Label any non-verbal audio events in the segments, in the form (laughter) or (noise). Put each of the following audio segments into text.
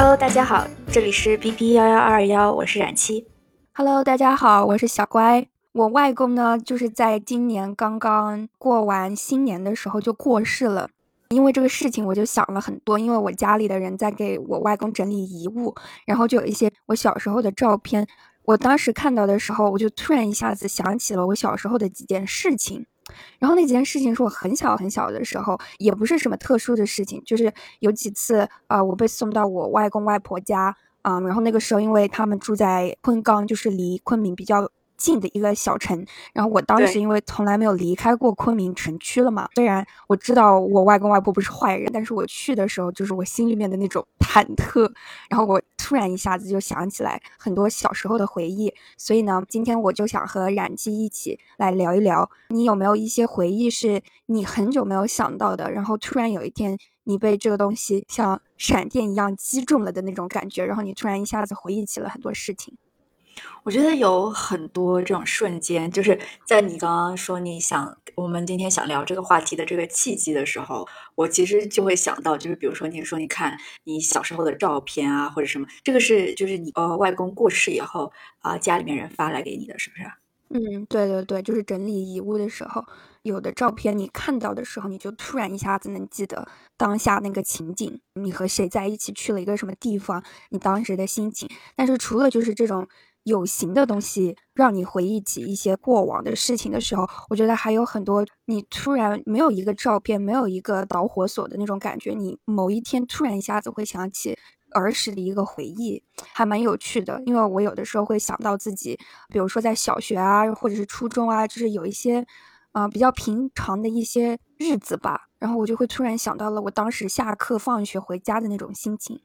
Hello，大家好，这里是 B B 幺幺二幺，我是冉七。Hello，大家好，我是小乖。我外公呢，就是在今年刚刚过完新年的时候就过世了。因为这个事情，我就想了很多。因为我家里的人在给我外公整理遗物，然后就有一些我小时候的照片。我当时看到的时候，我就突然一下子想起了我小时候的几件事情。然后那几件事情是我很小很小的时候，也不是什么特殊的事情，就是有几次啊，我被送到我外公外婆家，嗯，然后那个时候因为他们住在昆冈，就是离昆明比较。近的一个小城，然后我当时因为从来没有离开过昆明城区了嘛，虽然我知道我外公外婆不是坏人，但是我去的时候就是我心里面的那种忐忑，然后我突然一下子就想起来很多小时候的回忆，所以呢，今天我就想和冉姬一起来聊一聊，你有没有一些回忆是你很久没有想到的，然后突然有一天你被这个东西像闪电一样击中了的那种感觉，然后你突然一下子回忆起了很多事情。我觉得有很多这种瞬间，就是在你刚刚说你想我们今天想聊这个话题的这个契机的时候，我其实就会想到，就是比如说你说你看你小时候的照片啊，或者什么，这个是就是你呃外公过世以后啊，家里面人发来给你的，是不是？嗯，对对对，就是整理遗物的时候，有的照片你看到的时候，你就突然一下子能记得当下那个情景，你和谁在一起去了一个什么地方，你当时的心情。但是除了就是这种。有形的东西让你回忆起一些过往的事情的时候，我觉得还有很多你突然没有一个照片，没有一个导火索的那种感觉，你某一天突然一下子会想起儿时的一个回忆，还蛮有趣的。因为我有的时候会想到自己，比如说在小学啊，或者是初中啊，就是有一些啊比较平常的一些日子吧，然后我就会突然想到了我当时下课放学回家的那种心情。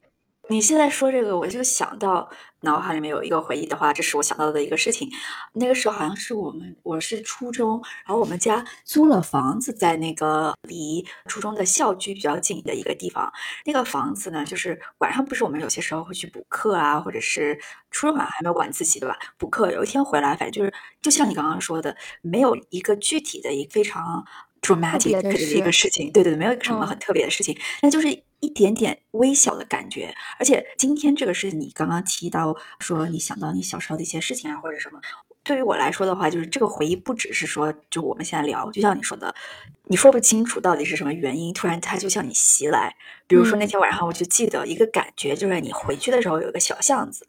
你现在说这个，我就想到脑海里面有一个回忆的话，这是我想到的一个事情。那个时候好像是我们，我是初中，然后我们家租了房子在那个离初中的校区比较近的一个地方。那个房子呢，就是晚上不是我们有些时候会去补课啊，或者是初中好像还没有晚自习对吧？补课有一天回来，反正就是就像你刚刚说的，没有一个具体的一个非常 dramatic 的一个事情，对对对，没有一个什么很特别的事情，那就是。一点点微小的感觉，而且今天这个是你刚刚提到说你想到你小时候的一些事情啊，或者什么。对于我来说的话，就是这个回忆不只是说，就我们现在聊，就像你说的，你说不清楚到底是什么原因，突然它就向你袭来。比如说那天晚上，我就记得一个感觉，就是你回去的时候有一个小巷子。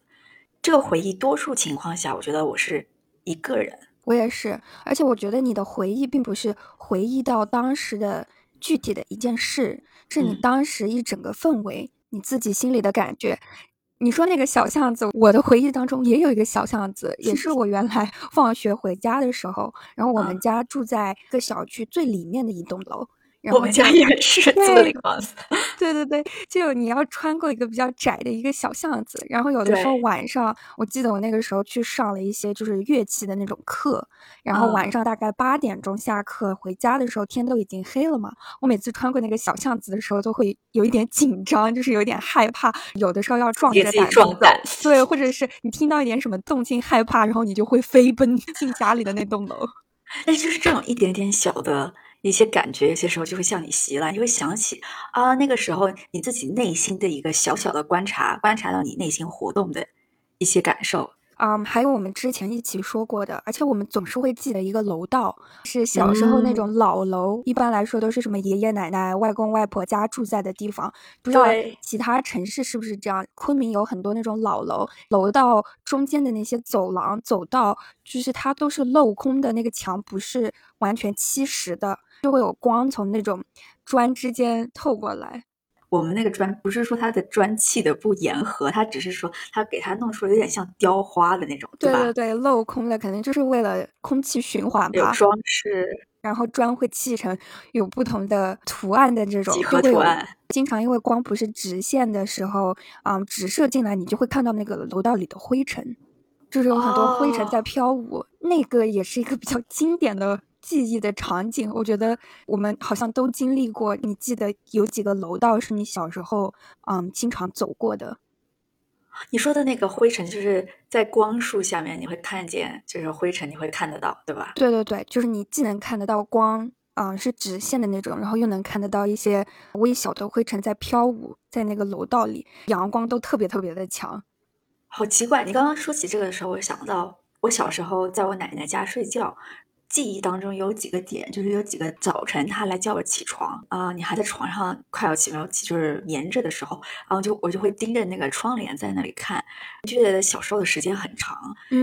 这个回忆多数情况下，我觉得我是一个人，我也是。而且我觉得你的回忆并不是回忆到当时的具体的一件事。是你当时一整个氛围，你自己心里的感觉。你说那个小巷子，我的回忆当中也有一个小巷子，也是我原来放学回家的时候，然后我们家住在一个小区最里面的一栋楼。我们家也是租的房子，对对对，就你要穿过一个比较窄的一个小巷子，然后有的时候晚上，我记得我那个时候去上了一些就是乐器的那种课，然后晚上大概八点钟下课回家的时候，天都已经黑了嘛。我每次穿过那个小巷子的时候，都会有一点紧张，就是有点害怕，有的时候要壮着胆子走，对，或者是你听到一点什么动静害怕，然后你就会飞奔 (laughs) 进家里的那栋楼。但是就是这种一点点小的。一些感觉，有些时候就会向你袭来，你会想起啊，那个时候你自己内心的一个小小的观察，观察到你内心活动的一些感受。嗯，还有我们之前一起说过的，而且我们总是会记得一个楼道，是小时候那种老楼，一般来说都是什么爷爷奶奶、外公外婆家住在的地方。不知道其他城市是不是这样？昆明有很多那种老楼，楼道中间的那些走廊、走道，就是它都是镂空的，那个墙不是完全漆实的，就会有光从那种砖之间透过来。我们那个砖不是说它的砖砌的不严和，它只是说它给它弄出来有点像雕花的那种，对吧？对对，镂空的肯定就是为了空气循环吧。有装饰，然后砖会砌成有不同的图案的这种几何图案。经常因为光不是直线的时候，嗯，直射进来，你就会看到那个楼道里的灰尘，就是有很多灰尘在飘舞。那个也是一个比较经典的。记忆的场景，我觉得我们好像都经历过。你记得有几个楼道是你小时候嗯经常走过的？你说的那个灰尘，就是在光束下面你会看见，就是灰尘你会看得到，对吧？对对对，就是你既能看得到光，嗯，是直线的那种，然后又能看得到一些微小的灰尘在飘舞，在那个楼道里，阳光都特别特别的强。好奇怪，你刚刚说起这个的时候，我想到我小时候在我奶奶家睡觉。记忆当中有几个点，就是有几个早晨，他来叫我起床啊，你还在床上快要起没有起，就是粘着的时候，然后就我就会盯着那个窗帘在那里看，就觉得小时候的时间很长，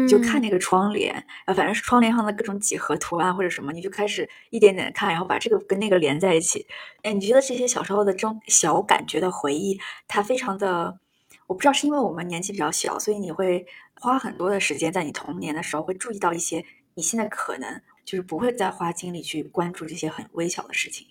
就看那个窗帘，啊，反正是窗帘上的各种几何图案或者什么，你就开始一点点看，然后把这个跟那个连在一起。哎，你觉得这些小时候的这种小感觉的回忆，它非常的，我不知道是因为我们年纪比较小，所以你会花很多的时间在你童年的时候会注意到一些你现在可能。就是不会再花精力去关注这些很微小的事情。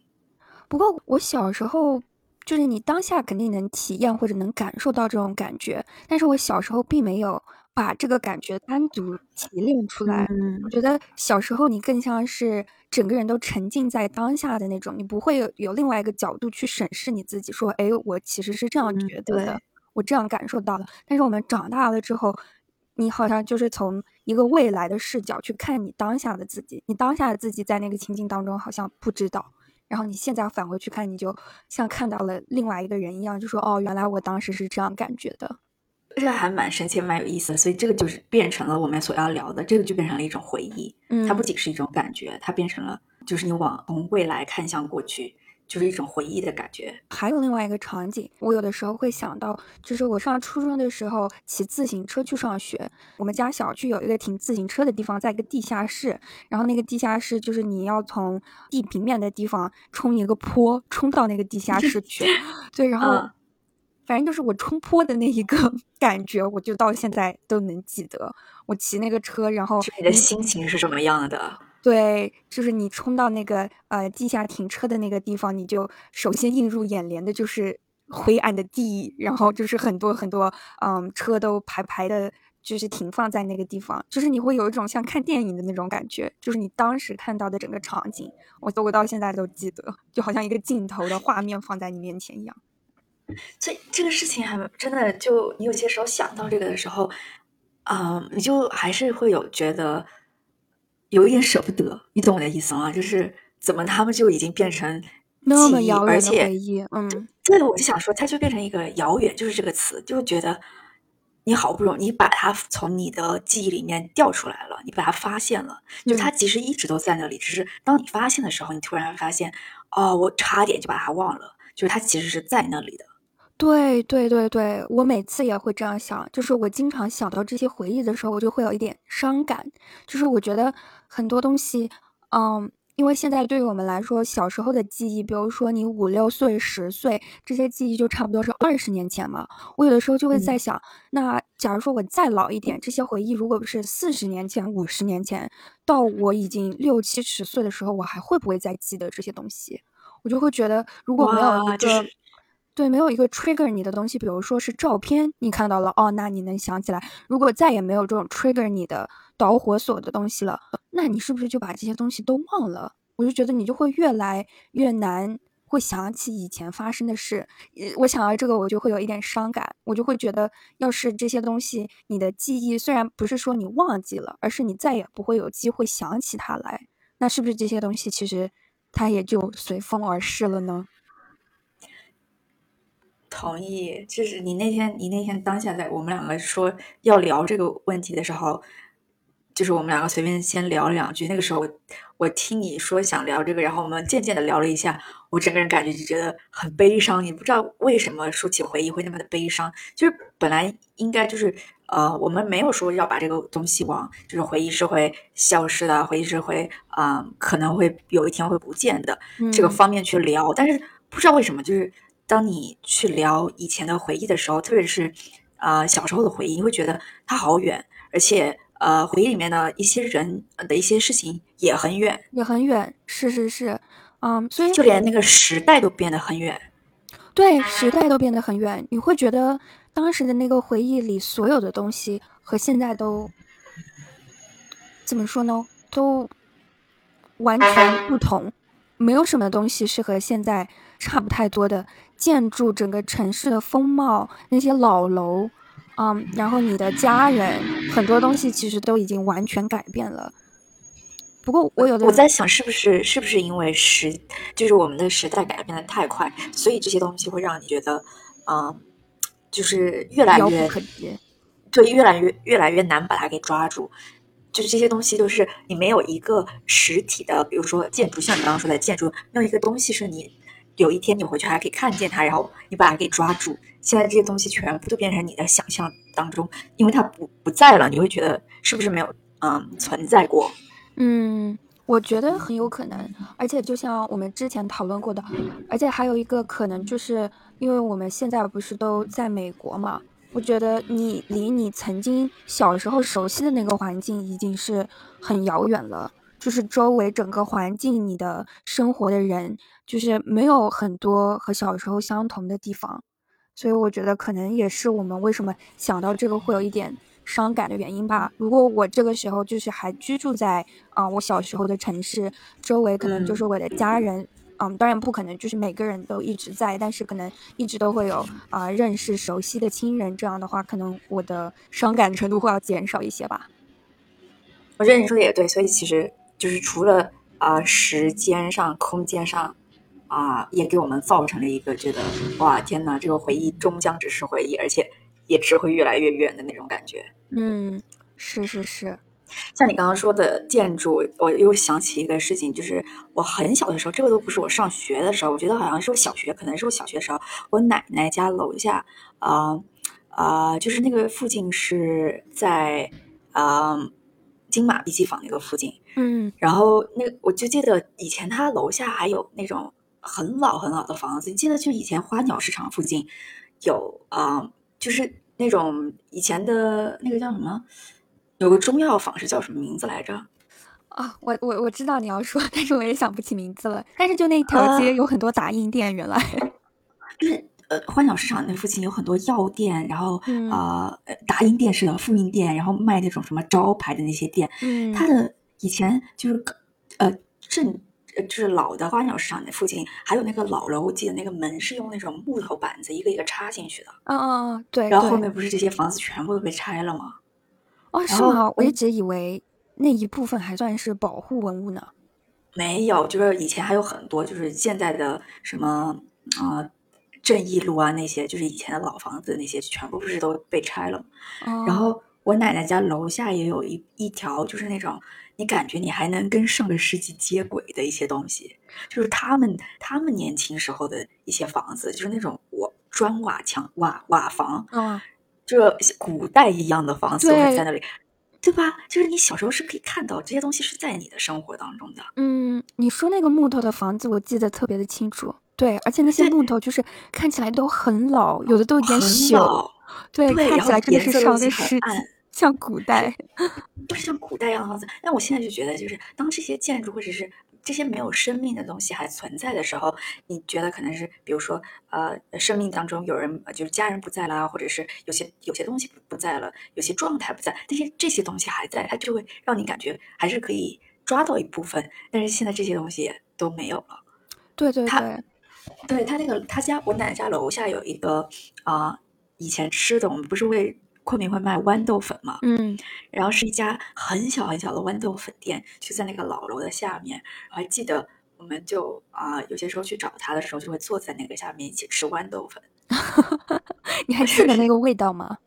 不过我小时候，就是你当下肯定能体验或者能感受到这种感觉，但是我小时候并没有把这个感觉单独提炼出来。嗯我觉得小时候你更像是整个人都沉浸在当下的那种，你不会有有另外一个角度去审视你自己，说，哎，我其实是这样觉得的，我这样感受到的。但是我们长大了之后。你好像就是从一个未来的视角去看你当下的自己，你当下的自己在那个情境当中好像不知道，然后你现在返回去看，你就像看到了另外一个人一样，就说哦，原来我当时是这样感觉的，这还蛮神奇、蛮有意思的。所以这个就是变成了我们所要聊的，这个就变成了一种回忆。嗯，它不仅是一种感觉，它变成了就是你往从未来看向过去。就是一种回忆的感觉。还有另外一个场景，我有的时候会想到，就是我上初中的时候骑自行车去上学。我们家小区有一个停自行车的地方，在一个地下室。然后那个地下室就是你要从地平面的地方冲一个坡，冲到那个地下室 (laughs) 去。对，然后反正就是我冲坡的那一个 (laughs) 感觉，我就到现在都能记得。我骑那个车，然后你的心情是什么样的？对，就是你冲到那个呃地下停车的那个地方，你就首先映入眼帘的就是灰暗的地，然后就是很多很多嗯车都排排的，就是停放在那个地方，就是你会有一种像看电影的那种感觉，就是你当时看到的整个场景，我我到现在都记得，就好像一个镜头的画面放在你面前一样。(laughs) 所以这个事情还真的就你有些时候想到这个的时候，啊，你就还是会有觉得。有一点舍不得，你懂我的意思吗？就是怎么他们就已经变成那么遥远的回忆，嗯，对，我就想说，它就变成一个遥远，就是这个词，就觉得你好不容易把它从你的记忆里面调出来了，你把它发现了，就它其实一直都在那里，只是当你发现的时候，你突然发现，哦，我差点就把它忘了，就是它其实是在那里的。对对对对，我每次也会这样想，就是我经常想到这些回忆的时候，我就会有一点伤感。就是我觉得很多东西，嗯，因为现在对于我们来说，小时候的记忆，比如说你五六岁、十岁这些记忆，就差不多是二十年前嘛。我有的时候就会在想，那假如说我再老一点，这些回忆如果不是四十年前、五十年前，到我已经六七十岁的时候，我还会不会再记得这些东西？我就会觉得，如果没有一个。对，没有一个 trigger 你的东西，比如说是照片，你看到了哦，那你能想起来。如果再也没有这种 trigger 你的导火索的东西了，那你是不是就把这些东西都忘了？我就觉得你就会越来越难会想起以前发生的事。我想到这个，我就会有一点伤感。我就会觉得，要是这些东西，你的记忆虽然不是说你忘记了，而是你再也不会有机会想起它来，那是不是这些东西其实它也就随风而逝了呢？同意，就是你那天，你那天当下在我们两个说要聊这个问题的时候，就是我们两个随便先聊了两句。那个时候，我听你说想聊这个，然后我们渐渐的聊了一下，我整个人感觉就觉得很悲伤。你不知道为什么说起回忆会那么的悲伤，就是本来应该就是呃，我们没有说要把这个东西往就是回忆是会消失的，回忆是会啊可能会有一天会不见的这个方面去聊，但是不知道为什么就是。当你去聊以前的回忆的时候，特别是，呃，小时候的回忆，你会觉得它好远，而且，呃，回忆里面的一些人的一些事情也很远，也很远，是是是，嗯，所以就连那个时代都变得很远，对，时代都变得很远，你会觉得当时的那个回忆里所有的东西和现在都怎么说呢？都完全不同，没有什么东西是和现在差不太多的。建筑整个城市的风貌，那些老楼，嗯，然后你的家人，很多东西其实都已经完全改变了。不过我有的我在想，是不是是不是因为时，就是我们的时代改变的太快，所以这些东西会让你觉得，嗯，就是越来越对，越来越越来越难把它给抓住。就是这些东西，就是你没有一个实体的，比如说建筑，像你刚刚说的建筑，没有一个东西是你有一天你回去还可以看见它，然后你把它给抓住。现在这些东西全部都变成你的想象当中，因为它不不在了，你会觉得是不是没有嗯存在过？嗯，我觉得很有可能，而且就像我们之前讨论过的，而且还有一个可能，就是因为我们现在不是都在美国嘛，我觉得你离你曾经小时候熟悉的那个环境已经是很遥远了，就是周围整个环境、你的生活的人，就是没有很多和小时候相同的地方，所以我觉得可能也是我们为什么想到这个会有一点。伤感的原因吧。如果我这个时候就是还居住在啊我小时候的城市周围，可能就是我的家人，嗯，当然不可能就是每个人都一直在，但是可能一直都会有啊认识熟悉的亲人。这样的话，可能我的伤感程度会要减少一些吧。我觉得你说的也对，所以其实就是除了啊时间上、空间上啊，也给我们造成了一个觉得哇天哪，这个回忆终将只是回忆，而且。也只会越来越远的那种感觉。嗯，是是是。像你刚刚说的建筑，我又想起一个事情，就是我很小的时候，这个都不是我上学的时候，我觉得好像是我小学，可能是我小学的时候，我奶奶家楼下，啊啊，就是那个附近是在啊金马碧鸡坊那个附近。嗯。然后那我就记得以前他楼下还有那种很老很老的房子，你记得就以前花鸟市场附近有啊。就是那种以前的那个叫什么，有个中药坊是叫什么名字来着？啊，我我我知道你要说，但是我也想不起名字了。但是就那条街有很多打印店，原来就是 (laughs) 呃，花鸟市场那附近有很多药店，然后啊，打印店是的，复印店，然后卖那种什么招牌的那些店。嗯，它的以前就是呃镇。就是老的花鸟市场那附近，还有那个老楼，我记得那个门是用那种木头板子一个一个插进去的。嗯嗯嗯，对。然后后面不是这些房子全部都被拆了吗？哦，是吗？我一直以为那一部分还算是保护文物呢。没有，就是以前还有很多，就是现在的什么啊正义路啊那些，就是以前的老房子那些，全部不是都被拆了吗？然后我奶奶家楼下也有一一条，就是那种。你感觉你还能跟上个世纪接轨的一些东西，就是他们他们年轻时候的一些房子，就是那种瓦砖瓦墙瓦瓦房，嗯，这古代一样的房子在那里，对吧？就是你小时候是可以看到这些东西是在你的生活当中的。嗯，你说那个木头的房子，我记得特别的清楚。对，而且那些木头就是看起来都很老，有的都有点朽，对，看起来真的是上个世纪。像古代，不是像古代一样的房子。但我现在就觉得，就是当这些建筑或者是这些没有生命的东西还存在的时候，你觉得可能是，比如说，呃，生命当中有人，就是家人不在了，或者是有些有些东西不在了，有些状态不在，但是这些东西还在，它就会让你感觉还是可以抓到一部分。但是现在这些东西都没有了。对对对，对他那个他家我奶奶家楼下有一个啊，以前吃的，我们不是会。昆明会卖豌豆粉嘛？嗯，然后是一家很小很小的豌豆粉店，就在那个老楼的下面。我还记得，我们就啊，有些时候去找他的时候，就会坐在那个下面一起吃豌豆粉。(laughs) 你还记得那个味道吗？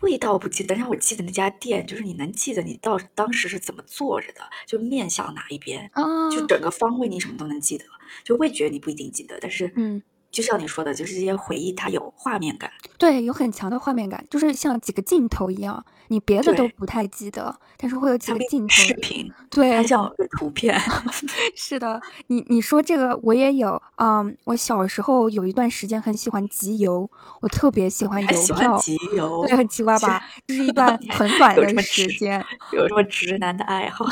味道不记得，但是我记得那家店，就是你能记得你到当时是怎么坐着的，就面向哪一边啊，就整个方位你什么都能记得，就味觉你不一定记得，但是嗯。就像你说的，就是这些回忆，它有画面感，对，有很强的画面感，就是像几个镜头一样，你别的都不太记得，但是会有几个镜头，视频，对，像图片，(laughs) 是的，你你说这个我也有，嗯，我小时候有一段时间很喜欢集邮，我特别喜欢邮票，集邮，对，很奇怪吧？就是一段很短 (laughs) 的时间，(laughs) 有什么直男的爱好？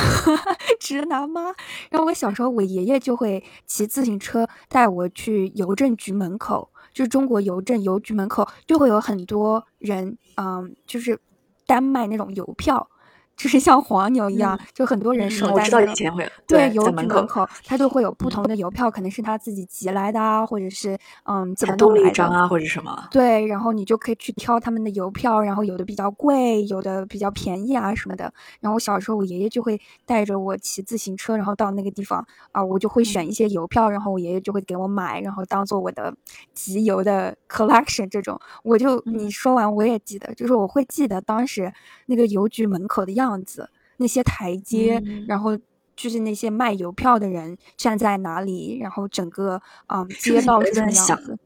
直男吗？然后我小时候，我爷爷就会骑自行车带我去邮政。局门口就中国邮政邮局门口，就会有很多人，嗯，就是单卖那种邮票，就是像黄牛一样，就很多人守在。我知道以前会对邮局门口，他就会有不同的邮票，可能是他自己集来的啊，或者是嗯怎么多了一张啊，或者什么。对，然后你就可以去挑他们的邮票，然后有的比较贵，有的比较便宜啊什么的。然后我小时候，我爷爷就会带着我骑自行车，然后到那个地方啊，我就会选一些邮票，然后我爷爷就会给我买，然后当做我的集邮的 collection 这种。我就你说完，我也记得，就是我会记得当时那个邮局门口的样子。那些台阶，然后就是那些卖邮票的人站在哪里，然后整个嗯街道是什么样子，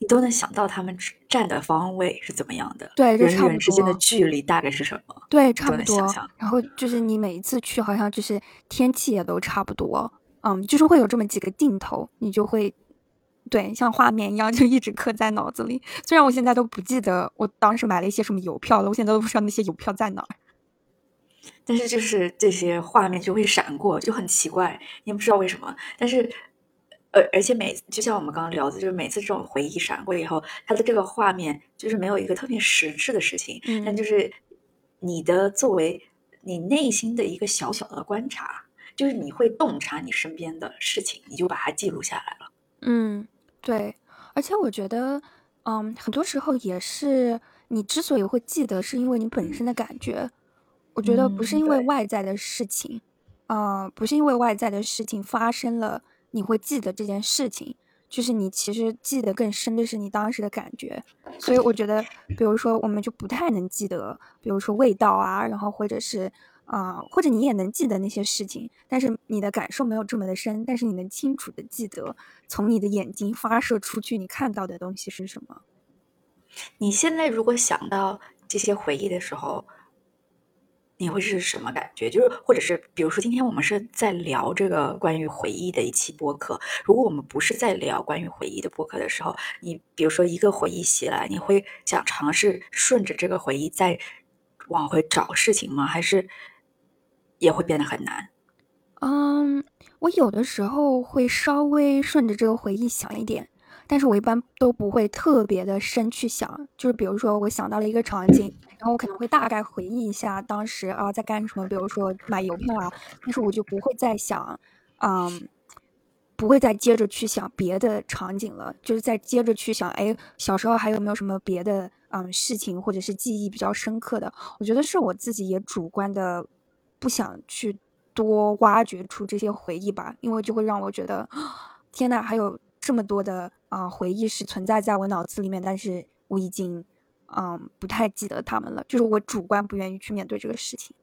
你都能想到他们站的方位是怎么样的，对，人与人之间的距离大概是什么？对，差不多。然后就是你每一次去，好像就是天气也都差不多，嗯，就是会有这么几个镜头，你就会对像画面一样就一直刻在脑子里。虽然我现在都不记得我当时买了一些什么邮票了，我现在都不知道那些邮票在哪儿。但是就是这些画面就会闪过，就很奇怪，也不知道为什么。但是，呃，而且每就像我们刚刚聊的，就是每次这种回忆闪过以后，它的这个画面就是没有一个特别实质的事情，但就是你的作为你内心的一个小小的观察，就是你会洞察你身边的事情，你就把它记录下来了。嗯，对。而且我觉得，嗯，很多时候也是你之所以会记得，是因为你本身的感觉。我觉得不是因为外在的事情，啊，不是因为外在的事情发生了，你会记得这件事情，就是你其实记得更深的是你当时的感觉。所以我觉得，比如说我们就不太能记得，比如说味道啊，然后或者是啊，或者你也能记得那些事情，但是你的感受没有这么的深，但是你能清楚的记得从你的眼睛发射出去你看到的东西是什么。你现在如果想到这些回忆的时候。你会是什么感觉？就是，或者是，比如说，今天我们是在聊这个关于回忆的一期播客。如果我们不是在聊关于回忆的播客的时候，你比如说一个回忆袭来，你会想尝试顺着这个回忆再往回找事情吗？还是也会变得很难？嗯，我有的时候会稍微顺着这个回忆想一点。但是我一般都不会特别的深去想，就是比如说我想到了一个场景，然后我可能会大概回忆一下当时啊在干什么，比如说买邮票啊，但是我就不会再想，嗯，不会再接着去想别的场景了，就是再接着去想，哎，小时候还有没有什么别的嗯事情或者是记忆比较深刻的？我觉得是我自己也主观的不想去多挖掘出这些回忆吧，因为就会让我觉得，天呐，还有这么多的。啊，回忆是存在在我脑子里面，但是我已经，嗯，不太记得他们了。就是我主观不愿意去面对这个事情。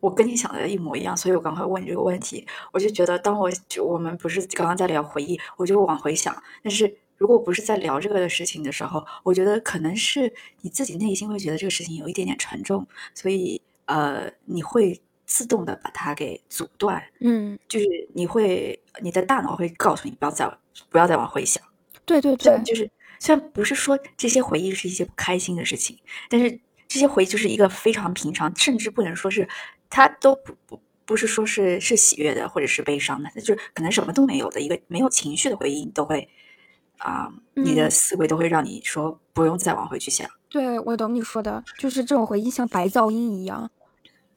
我跟你想的一模一样，所以我刚才问你这个问题，我就觉得，当我就我们不是刚刚在聊回忆，我就往回想。但是如果不是在聊这个的事情的时候，我觉得可能是你自己内心会觉得这个事情有一点点沉重，所以呃，你会自动的把它给阻断。嗯，就是你会，你的大脑会告诉你不要再不要再往回想。对对对，就是虽然不是说这些回忆是一些不开心的事情，但是这些回忆就是一个非常平常，甚至不能说是它都不不不是说是是喜悦的或者是悲伤的，那就是可能什么都没有的一个没有情绪的回忆，你都会啊，你的思维都会让你说不用再往回去想。对，我懂你说的，就是这种回忆像白噪音一样，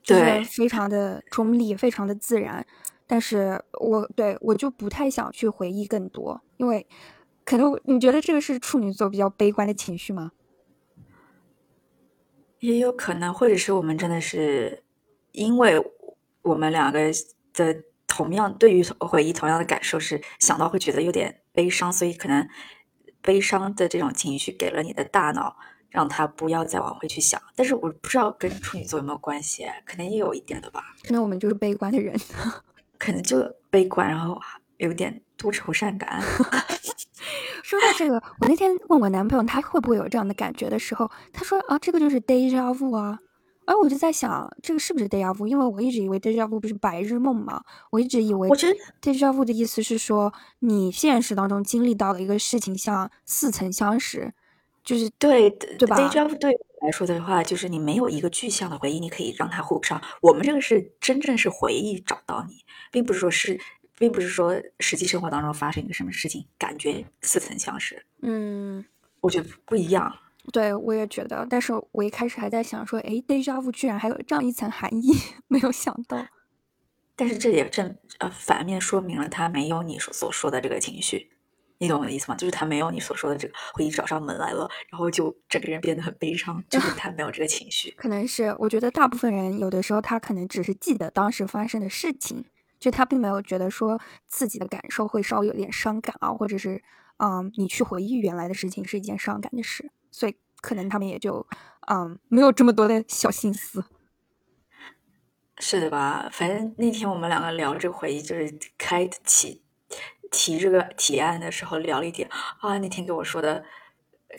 对，非常的中立，非常的自然。但是我对我就不太想去回忆更多，因为。可能你觉得这个是处女座比较悲观的情绪吗？也有可能，或者是我们真的是因为我们两个的同样对于回忆同样的感受是想到会觉得有点悲伤，所以可能悲伤的这种情绪给了你的大脑，让他不要再往回去想。但是我不知道跟处女座有没有关系，可能也有一点的吧。可能我们就是悲观的人，(laughs) 可能就悲观，然后有点多愁善感。(laughs) 说到这个，我那天问我男朋友他会不会有这样的感觉的时候，他说啊，这个就是 deja vu 啊。而我就在想，这个是不是 deja vu？因为我一直以为 deja vu 不是白日梦嘛，我一直以为。我觉得 deja vu 的意思是说，你现实当中经历到的一个事情像似曾相识，就是对对吧？deja vu 对我来说的话，就是你没有一个具象的回忆，你可以让它互上。我们这个是真正是回忆找到你，并不是说是。并不是说实际生活当中发生一个什么事情，感觉似曾相识。嗯，我觉得不一样。对，我也觉得，但是我一开始还在想说，哎，deja vu 居然还有这样一层含义，(laughs) 没有想到。但是这也正呃反面说明了他没有你所所说的这个情绪，你懂我的意思吗？就是他没有你所说的这个回忆找上门来了，然后就整个人变得很悲伤，就是他没有这个情绪。(laughs) 可能是我觉得大部分人有的时候他可能只是记得当时发生的事情，就他并没有觉得说自己的感受会稍微有点伤感啊，或者是嗯，你去回忆原来的事情是一件伤感的事，所以可能他们也就嗯没有这么多的小心思。是的吧？反正那天我们两个聊这个回忆，就是开启提这个提案的时候聊了一点啊。那天给我说的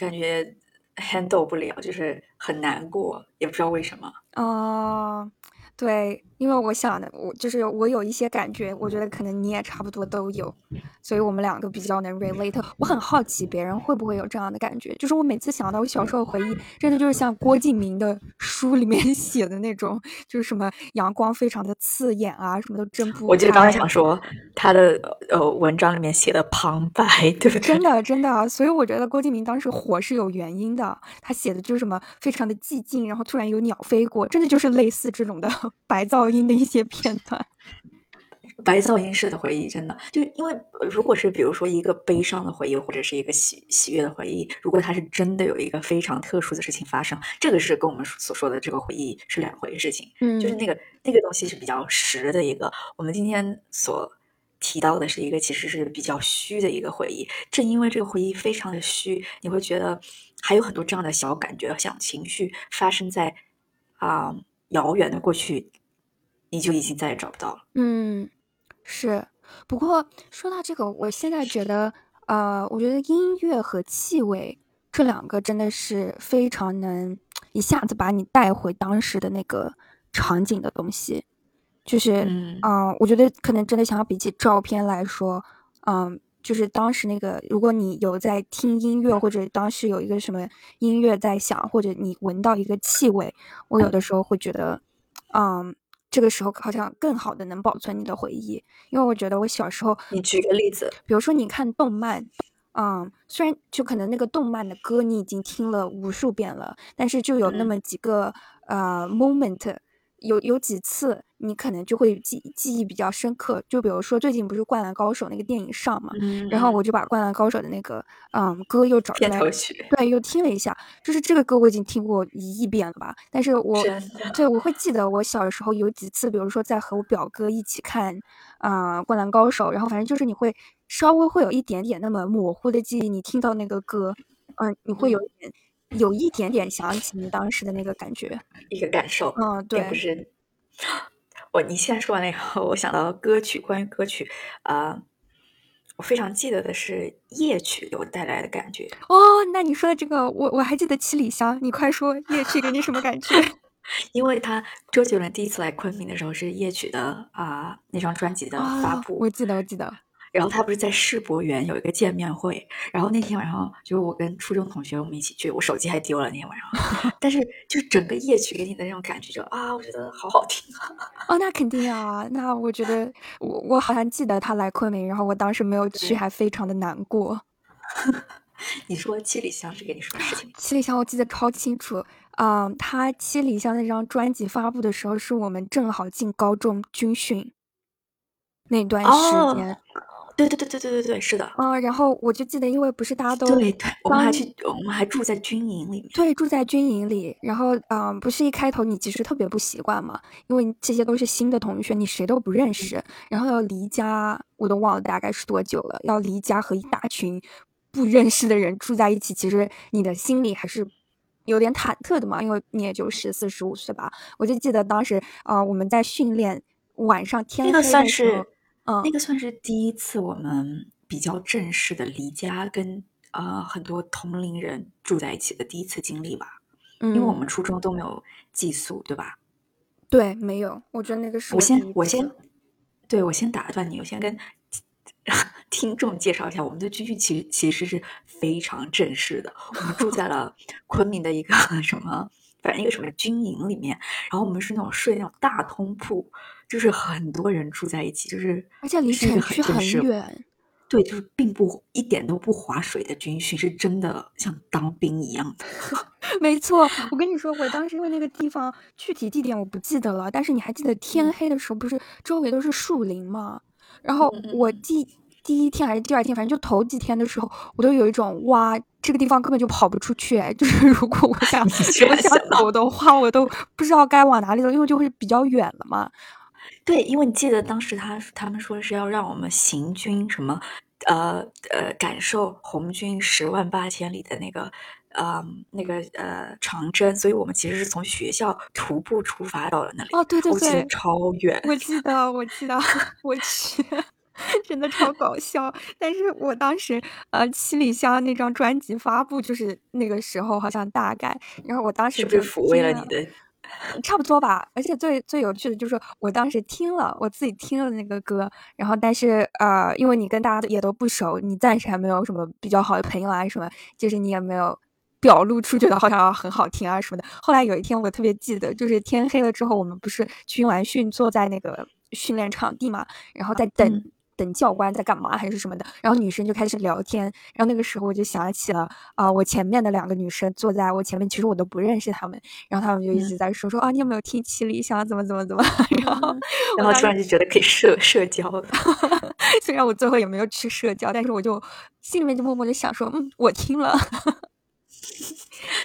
感觉 handle 不了，就是很难过，也不知道为什么。哦，对，因为我想的，我就是我有一些感觉，我觉得可能你也差不多都有，所以我们两个比较能 relate。我很好奇别人会不会有这样的感觉，就是我每次想到我小时候回忆，真的就是像郭敬明的书里面 (laughs) 写的那种，就是什么阳光非常的刺眼啊，什么都睁不。我就刚才想说他的呃文章里面写的旁白，对不对？(laughs) 真的真的，所以我觉得郭敬明当时火是有原因的，他写的就是什么非常的寂静，然后突然有鸟飞过，真的就是类似这种的白噪音的一些片段。白噪音式的回忆，真的就因为如果是比如说一个悲伤的回忆，或者是一个喜喜悦的回忆，如果它是真的有一个非常特殊的事情发生，这个是跟我们所说的这个回忆是两回事情。嗯，就是那个那个东西是比较实的一个，我们今天所提到的是一个其实是比较虚的一个回忆。正因为这个回忆非常的虚，你会觉得还有很多这样的小感觉、小情绪发生在啊遥远的过去，你就已经再也找不到了。嗯。是，不过说到这个，我现在觉得，呃，我觉得音乐和气味这两个真的是非常能一下子把你带回当时的那个场景的东西。就是，嗯，我觉得可能真的想要比起照片来说，嗯，就是当时那个，如果你有在听音乐，或者当时有一个什么音乐在响，或者你闻到一个气味，我有的时候会觉得，嗯。这个时候好像更好的能保存你的回忆，因为我觉得我小时候，你举个例子，比如说你看动漫，嗯，虽然就可能那个动漫的歌你已经听了无数遍了，但是就有那么几个呃 moment。有有几次，你可能就会记记忆比较深刻。就比如说，最近不是《灌篮高手》那个电影上嘛，然后我就把《灌篮高手》的那个嗯歌又找出来，对，又听了一下。就是这个歌我已经听过一亿遍了吧？但是 (laughs) 我对我会记得我小的时候有几次，比如说在和我表哥一起看啊《灌篮高手》，然后反正就是你会稍微会有一点点那么模糊的记忆，你听到那个歌，嗯，你会有一点。有一点点想起你当时的那个感觉，一个感受，嗯，对，不是我。你现在说完了以后，我想到歌曲，关于歌曲，啊，我非常记得的是夜曲给我带来的感觉。哦，那你说的这个，我我还记得七里香。你快说夜曲给你什么感觉？(laughs) 因为他周杰伦第一次来昆明的时候是夜曲的啊那张专辑的发布，我记得，我记得。然后他不是在世博园有一个见面会，然后那天晚上就是我跟初中同学我们一起去，我手机还丢了那天晚上，(laughs) 但是就整个夜曲给你的那种感觉就啊，我觉得好好听啊！(laughs) 哦，那肯定啊，那我觉得我我好像记得他来昆明，然后我当时没有去，还非常的难过。(laughs) 你说七里香是给你什么事情？(gasps) 七里香我记得超清楚，嗯，他七里香那张专辑发布的时候，是我们正好进高中军训那段时间。对对对对对对对，是的。嗯，然后我就记得，因为不是大家都对对，我们还去，我们还住在军营里面。对，住在军营里。然后，嗯，不是一开头你其实特别不习惯嘛，因为这些都是新的同学，你谁都不认识。然后要离家，我都忘了大概是多久了。要离家和一大群不认识的人住在一起，其实你的心里还是有点忐忑的嘛，因为你也就十四十五岁吧。我就记得当时，啊，我们在训练，晚上天黑的时候。嗯，那个算是第一次我们比较正式的离家，跟呃很多同龄人住在一起的第一次经历吧。嗯，因为我们初中都没有寄宿，对吧？对，没有。我觉得那个是我先我先，对我先打断你，我先跟 (laughs) 听众介绍一下，我们的军训其实其实是非常正式的。我们住在了昆明的一个 (laughs) 什么，反正一个什么军营里面，然后我们是那种睡那种大通铺。就是很多人住在一起，就是而且离城区很远。对，就是并不一点都不划水的军训，是真的像当兵一样的。(laughs) 没错，我跟你说，我当时因为那个地方具体地点我不记得了，但是你还记得天黑的时候，不是周围都是树林吗？然后我第第一天还是第二天，反正就头几天的时候，我都有一种哇，这个地方根本就跑不出去。就是 (laughs) 如果我 (laughs) 想我想走的话，我都不知道该往哪里走，因为就会比较远了嘛。对，因为你记得当时他他们说是要让我们行军什么，呃呃，感受红军十万八千里的那个呃那个呃长征，所以我们其实是从学校徒步出发到了那里。哦，对对对，超远。我记得，我记得，(laughs) 我去，真的超搞笑。但是我当时呃七里香那张专辑发布就是那个时候，好像大概，然后我当时是不是抚慰了你的？差不多吧，而且最最有趣的就是我当时听了，我自己听了那个歌，然后但是呃，因为你跟大家也都不熟，你暂时还没有什么比较好的朋友啊什么，就是你也没有表露出觉得好像很好听啊什么的。后来有一天我特别记得，就是天黑了之后，我们不是军完训坐在那个训练场地嘛，然后在等。等教官在干嘛还是什么的，然后女生就开始聊天，然后那个时候我就想起了啊，我前面的两个女生坐在我前面，其实我都不认识她们，然后她们就一直在说说啊，你有没有听七里香怎么怎么怎么，(laughs) 然后 (laughs) 然后突然就觉得可以社社交了，(laughs) 虽然我最后也没有去社交，但是我就心里面就默默的想说，嗯，我听了，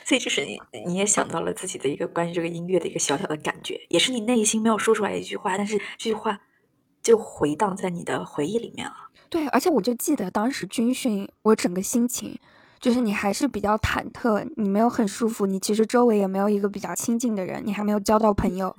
所以就是你你也想到了自己的一个关于这个音乐的一个小小的感觉，也是你内心没有说出来一句话，但是这句话。就回荡在你的回忆里面了。对，而且我就记得当时军训，我整个心情就是你还是比较忐忑，你没有很舒服，你其实周围也没有一个比较亲近的人，你还没有交到朋友，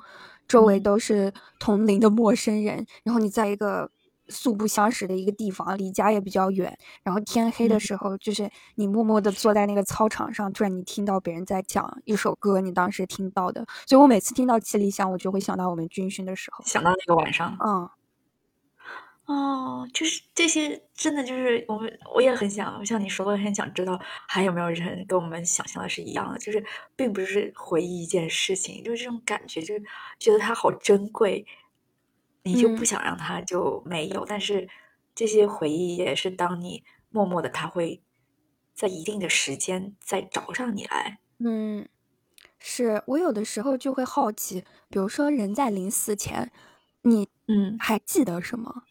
周围都是同龄的陌生人，然后你在一个素不相识的一个地方，离家也比较远，然后天黑的时候，就是你默默的坐在那个操场上，突然你听到别人在讲一首歌，你当时听到的，所以我每次听到《七里香》，我就会想到我们军训的时候，想到那个晚上，嗯。哦，就是这些，真的就是我们，我也很想像你说的，很想知道还有没有人跟我们想象的是一样的，就是并不是回忆一件事情，就是这种感觉，就是觉得它好珍贵，你就不想让它就没有。但是这些回忆也是当你默默的，它会在一定的时间再找上你来。嗯，是我有的时候就会好奇，比如说人在临死前，你嗯还记得什么？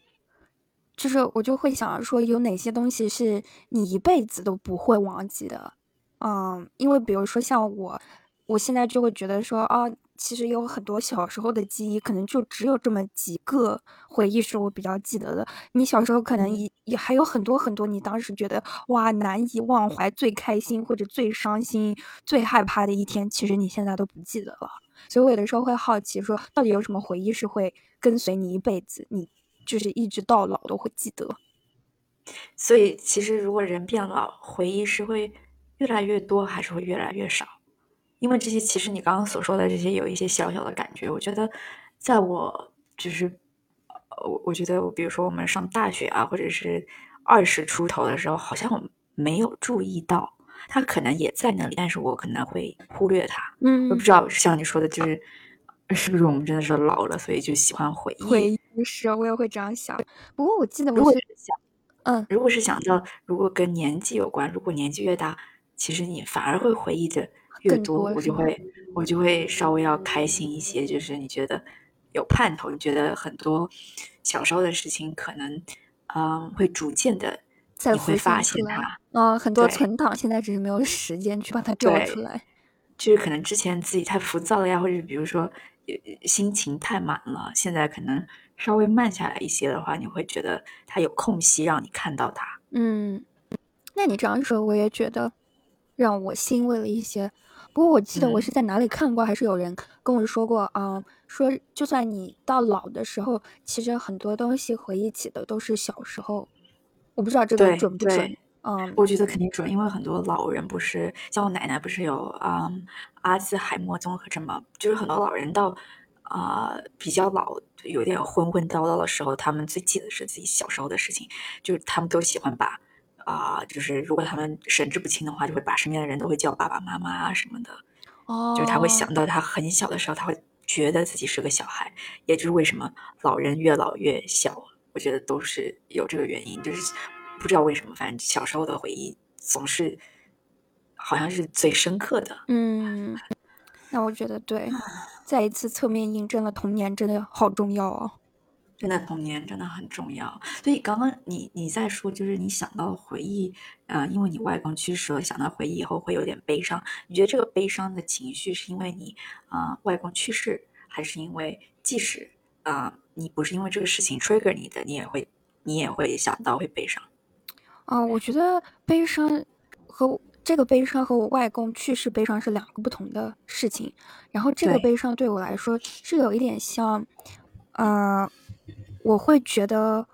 就是我就会想说，有哪些东西是你一辈子都不会忘记的，嗯，因为比如说像我，我现在就会觉得说，啊，其实有很多小时候的记忆，可能就只有这么几个回忆是我比较记得的。你小时候可能也也还有很多很多，你当时觉得哇难以忘怀、最开心或者最伤心、最害怕的一天，其实你现在都不记得了。所以我有的时候会好奇说，到底有什么回忆是会跟随你一辈子？你。就是一直到老都会记得，所以其实如果人变老，回忆是会越来越多，还是会越来越少？因为这些其实你刚刚所说的这些有一些小小的感觉，我觉得在我就是我我觉得，比如说我们上大学啊，或者是二十出头的时候，好像我没有注意到，他可能也在那里，但是我可能会忽略他。嗯，我不知道像你说的，就是是不是我们真的是老了，所以就喜欢回忆。回忆。是，我也会这样想。不过我记得，如果是想，嗯，如果是想到，如果跟年纪有关，如果年纪越大，其实你反而会回忆的越多，我就会我就会稍微要开心一些。就是你觉得有盼头，你觉得很多小时候的事情，可能嗯会逐渐的你会发现它。嗯，很多存档，现在只是没有时间去把它调出来。就是可能之前自己太浮躁了呀，或者比如说心情太满了，现在可能。稍微慢下来一些的话，你会觉得它有空隙让你看到它。嗯，那你这样说，我也觉得让我欣慰了一些。不过我记得我是在哪里看过，还是有人跟我说过啊，说就算你到老的时候，其实很多东西回忆起的都是小时候。我不知道这个准不准。嗯，我觉得肯定准，因为很多老人不是像我奶奶，不是有啊阿兹海默综合症吗？就是很多老人到。啊，比较老，有点昏昏叨叨的时候，他们最记得是自己小时候的事情，就是他们都喜欢把啊，就是如果他们神志不清的话，就会把身边的人都会叫爸爸妈妈啊什么的。哦，就是他会想到他很小的时候，他会觉得自己是个小孩，也就是为什么老人越老越小，我觉得都是有这个原因，就是不知道为什么，反正小时候的回忆总是好像是最深刻的。嗯，那我觉得对，再一次侧面印证了童年真的好重要哦。真的童年真的很重要，所以刚刚你你在说，就是你想到回忆，呃，因为你外公去世了，想到回忆以后会有点悲伤。你觉得这个悲伤的情绪是因为你啊外公去世，还是因为即使啊你不是因为这个事情 trigger 你的，你也会你也会想到会悲伤？啊，我觉得悲伤和这个悲伤和我外公去世悲伤是两个不同的事情。然后这个悲伤对我来说是有一点像，呃。我会觉得，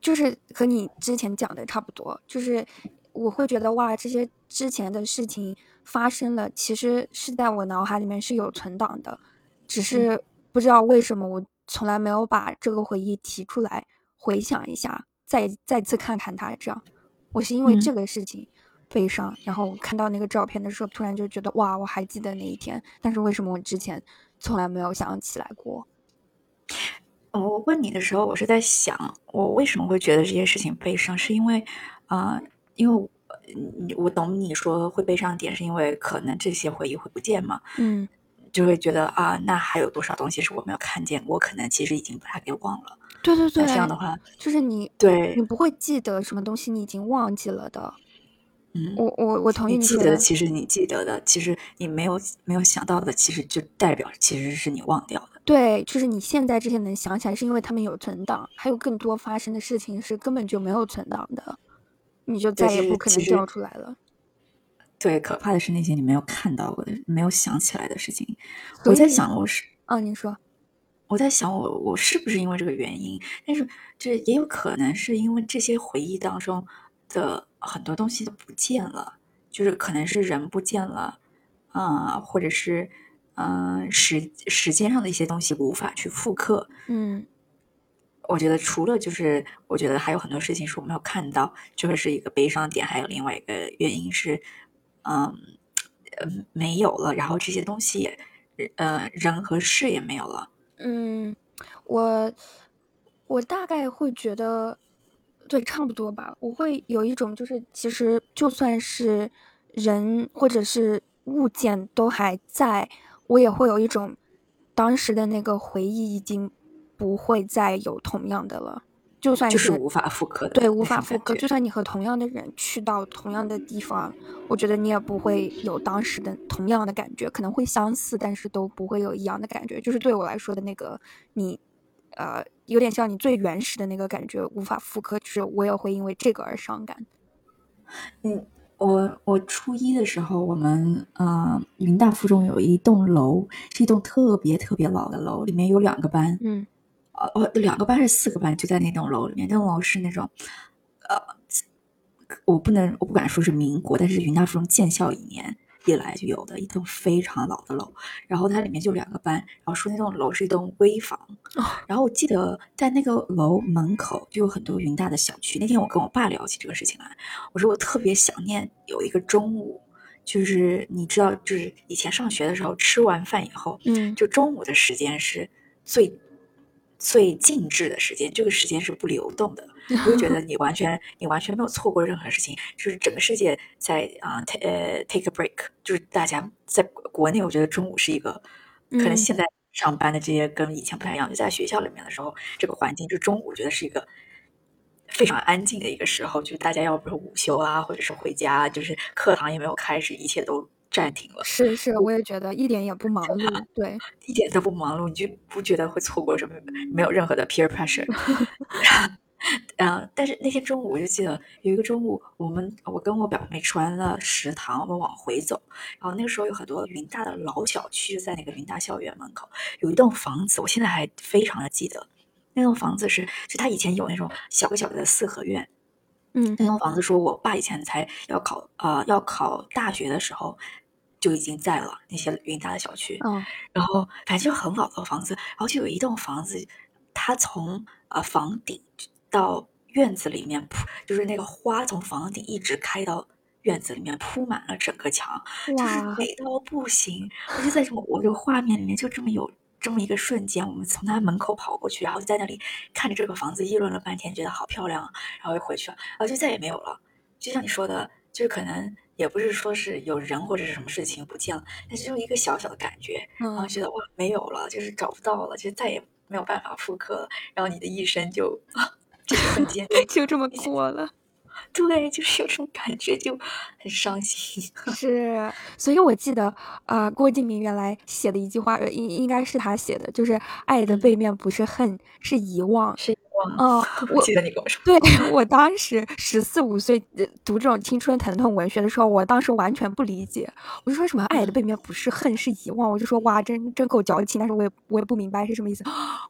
就是和你之前讲的差不多，就是我会觉得哇，这些之前的事情发生了，其实是在我脑海里面是有存档的，只是不知道为什么我从来没有把这个回忆提出来回想一下，再再次看看它。这样，我是因为这个事情悲伤，然后看到那个照片的时候，突然就觉得哇，我还记得那一天，但是为什么我之前从来没有想起来过？我问你的时候，我是在想，我为什么会觉得这些事情悲伤？是因为，啊，因为我懂你说会悲伤点，是因为可能这些回忆会不见嘛？嗯，就会觉得啊，那还有多少东西是我没有看见？我可能其实已经把它给忘了。对对对，这样的话，就是你对你不会记得什么东西，你已经忘记了的。嗯，我我我同意你记得，其实你记得的，其实你没有没有想到的，其实就代表其实是你忘掉的。对，就是你现在这些能想起来，是因为他们有存档，还有更多发生的事情是根本就没有存档的，你就再也不可能调出来了。对，可怕的是那些你没有看到过的、没有想起来的事情。我在想，我是啊，你说，我在想，我我是不是因为这个原因？但是这也有可能是因为这些回忆当中的很多东西都不见了，就是可能是人不见了，啊，或者是。嗯，时时间上的一些东西无法去复刻。嗯，我觉得除了就是，我觉得还有很多事情是我没有看到，这个是一个悲伤点。还有另外一个原因是，嗯，呃，没有了，然后这些东西也，呃，人和事也没有了。嗯，我我大概会觉得，对，差不多吧。我会有一种就是，其实就算是人或者是物件都还在。我也会有一种，当时的那个回忆已经不会再有同样的了，就算是无法复刻的，对，无法复刻。就算你和同样的人去到同样的地方，我觉得你也不会有当时的同样的感觉，可能会相似，但是都不会有一样的感觉。就是对我来说的那个，你，呃，有点像你最原始的那个感觉无法复刻，就是我也会因为这个而伤感。嗯。我我初一的时候，我们呃云大附中有一栋楼，是一栋特别特别老的楼，里面有两个班，嗯，呃，两个班还是四个班，就在那栋楼里面。那栋楼是那种，呃，我不能，我不敢说是民国，但是云大附中建校一年。以来就有的一栋非常老的楼，然后它里面就两个班，然后说那栋楼是一栋危房，然后我记得在那个楼门口就有很多云大的小区。那天我跟我爸聊起这个事情来，我说我特别想念有一个中午，就是你知道，就是以前上学的时候吃完饭以后，嗯，就中午的时间是最。最静止的时间，这个时间是不流动的。我会觉得你完全，你完全没有错过任何事情，就是整个世界在啊，take 呃 take a break，就是大家在国内，我觉得中午是一个，可能现在上班的这些跟以前不太一样。就在学校里面的时候，这个环境就中午，我觉得是一个非常安静的一个时候，就是大家要不是午休啊，或者是回家，就是课堂也没有开始，一切都。暂停了，是是，我也觉得一点也不忙碌，对，一点都不忙碌，你就不觉得会错过什么？没有任何的 peer pressure。(laughs) 嗯，但是那天中午我就记得有一个中午，我们我跟我表妹吃完了食堂，我们往回走，然后那个时候有很多云大的老小区在那个云大校园门口，有一栋房子，我现在还非常的记得，那栋房子是就他以前有那种小个小的四合院。嗯，那栋房子说，我爸以前才要考呃要考大学的时候就已经在了那些云大的小区。嗯，然后反正就很老的房子，然后就有一栋房子，它从呃房顶到院子里面铺，就是那个花从房顶一直开到院子里面，铺满了整个墙，就是美到不行。我就在这么我这个画面里面就这么有这么一个瞬间，我们从他门口跑过去，然后在那里看着这个房子议论了半天，觉得好漂亮，然后又回去了，然后就再也没有了。就像你说的，就是可能也不是说是有人或者是什么事情不见了，但是就一个小小的感觉，然后觉得哇没有了，就是找不到了，就再也没有办法复刻了，然后你的一生就啊 (laughs) 这个瞬间 (laughs) 就这么过了。对，就是有这种感觉，就很伤心。(laughs) 是，所以我记得，啊，郭敬明原来写的一句话，应应该是他写的，就是“爱的背面不是恨，是遗忘。”是。哦，(laughs) 我记得你跟我说，对我当时十四五岁读这种青春疼痛文学的时候，我当时完全不理解，我就说什么爱的背面不是恨是遗忘，我就说哇，真真够矫情，但是我也我也不明白是什么意思，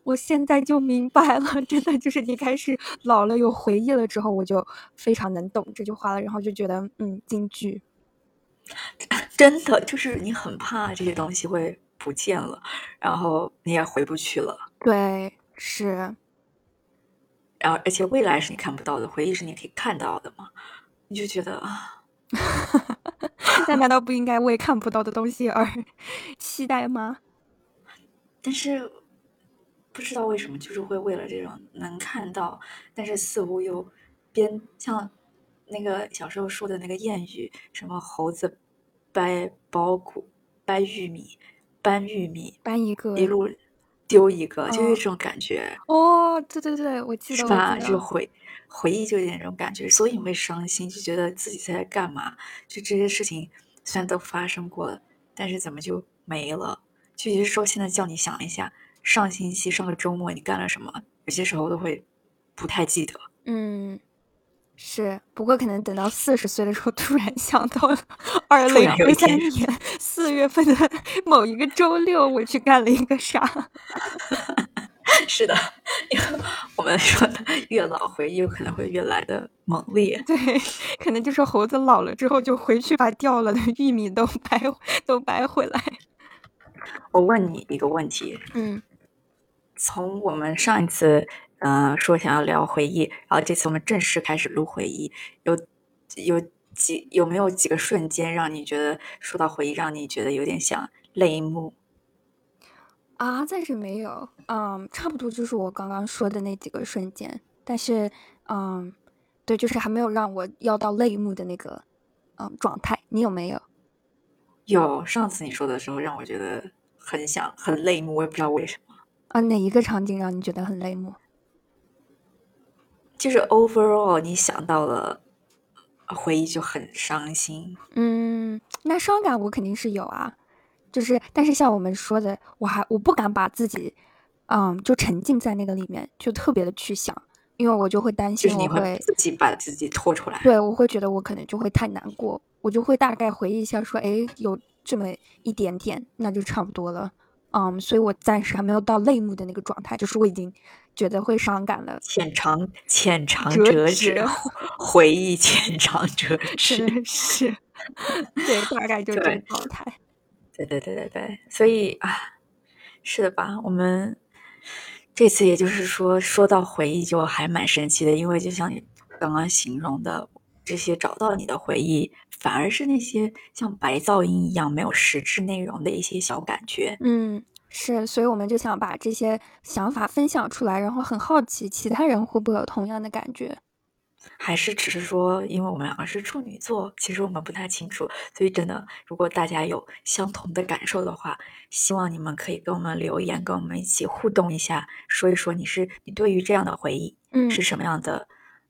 我现在就明白了，真的就是你开始老了有回忆了之后，我就非常能懂这句话了，然后就觉得嗯，京剧，(laughs) 真的就是你很怕这些东西会不见了，然后你也回不去了，对，是。然后，而且未来是你看不到的，回忆是你可以看到的嘛？你就觉得啊，(laughs) 那难道不应该为看不到的东西而 (laughs) 期待吗？但是不知道为什么，就是会为了这种能看到，但是似乎又边像那个小时候说的那个谚语，什么猴子掰苞谷、掰玉米、搬玉米，搬一个一路。丢一个，就是这种感觉哦，对对对，我记得是吧？就回回忆就有点这种感觉，所以你会伤心，就觉得自己在干嘛？就这些事情虽然都发生过了，但是怎么就没了？就有些时候现在叫你想一下，上星期上个周末你干了什么？有些时候都会不太记得。嗯。是，不过可能等到四十岁的时候，突然想到了 (laughs) 二零二三年四月份的某一个周六，我去干了一个啥？(laughs) 是的，因为我们说的越老，回忆可能会越来的猛烈。对，可能就是猴子老了之后，就回去把掉了的玉米都掰都掰回来。我问你一个问题，嗯，从我们上一次。嗯，说想要聊回忆，然后这次我们正式开始录回忆，有有几有没有几个瞬间让你觉得说到回忆，让你觉得有点想泪目？啊，暂时没有，嗯，差不多就是我刚刚说的那几个瞬间，但是，嗯，对，就是还没有让我要到泪目的那个，嗯，状态。你有没有？有，上次你说的时候让我觉得很想很泪目，我也不知道为什么。啊，哪一个场景让你觉得很泪目？就是 overall，你想到了回忆就很伤心。嗯，那伤感我肯定是有啊，就是但是像我们说的，我还我不敢把自己，嗯，就沉浸在那个里面，就特别的去想，因为我就会担心我会自己把自己拖出来。对，我会觉得我可能就会太难过，我就会大概回忆一下，说，哎，有这么一点点，那就差不多了。嗯，所以我暂时还没有到泪目的那个状态，就是我已经觉得会伤感的。浅尝浅尝辄止，(laughs) 回忆浅尝辄止，是，(laughs) 对，大概就这个状态。对对对对对，所以啊，是的吧？我们这次也就是说，说到回忆就还蛮神奇的，因为就像你刚刚形容的。这些找到你的回忆，反而是那些像白噪音一样没有实质内容的一些小感觉。嗯，是，所以我们就想把这些想法分享出来，然后很好奇其他人会不会有同样的感觉，还是只是说，因为我们两个是处女座，其实我们不太清楚。所以真的，如果大家有相同的感受的话，希望你们可以跟我们留言，跟我们一起互动一下，说一说你是你对于这样的回忆，嗯，是什么样的。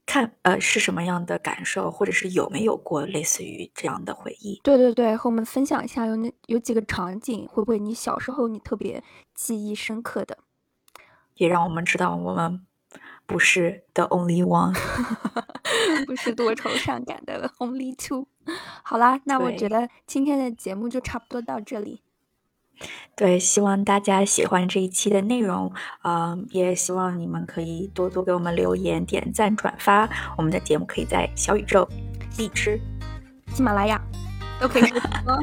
看，呃，是什么样的感受，或者是有没有过类似于这样的回忆？对对对，和我们分享一下，有那有几个场景，会不会你小时候你特别记忆深刻的？也让我们知道，我们不是 the only one，(laughs) 不是多愁善感的 (laughs) only two。好啦，那我觉得今天的节目就差不多到这里。对，希望大家喜欢这一期的内容，嗯，也希望你们可以多多给我们留言、点赞、转发。我们的节目可以在小宇宙、荔枝、喜马拉雅都可以收听哦。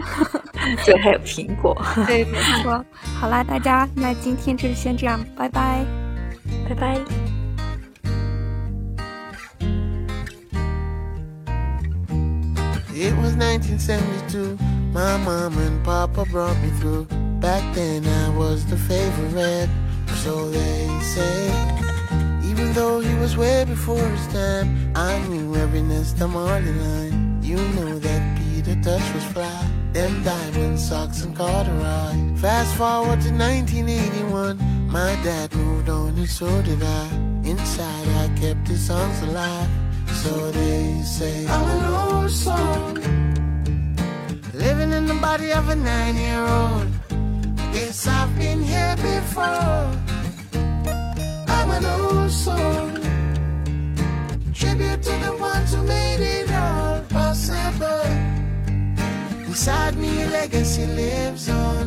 对，还有苹果。(laughs) 对，没错。(laughs) 好啦，大家，那今天就先这样，拜拜，拜拜。It was 1972. My mom and papa brought me through. Back then I was the favorite, so they say. Even though he was way before his time, I knew every Nesta Marley line. You know that Peter Touch was fly. Them diamond socks and corduroy. Fast forward to 1981, my dad moved on and so did I. Inside I kept his songs alive, so they say. I'm an old song, living in the body of a nine-year-old. Guess I've been here before. I'm an old soul. Tribute to the ones who made it all possible. Inside me, a legacy lives on.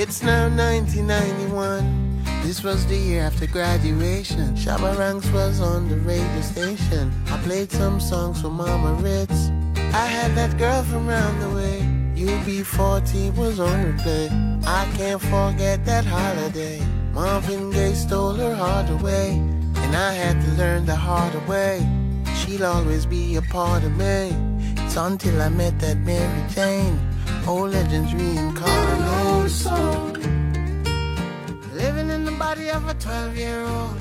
It's now 1991. This was the year after graduation. Shabba Ranks was on the radio station. I played some songs for Mama Ritz. I had that girl from round the way. UB40 was on her replay. I can't forget that holiday. Marvin Gaye stole her heart away. And I had to learn the hard way. She'll always be a part of me. It's until I met that Mary Jane. Old legends reincarnate body of a 12 year old.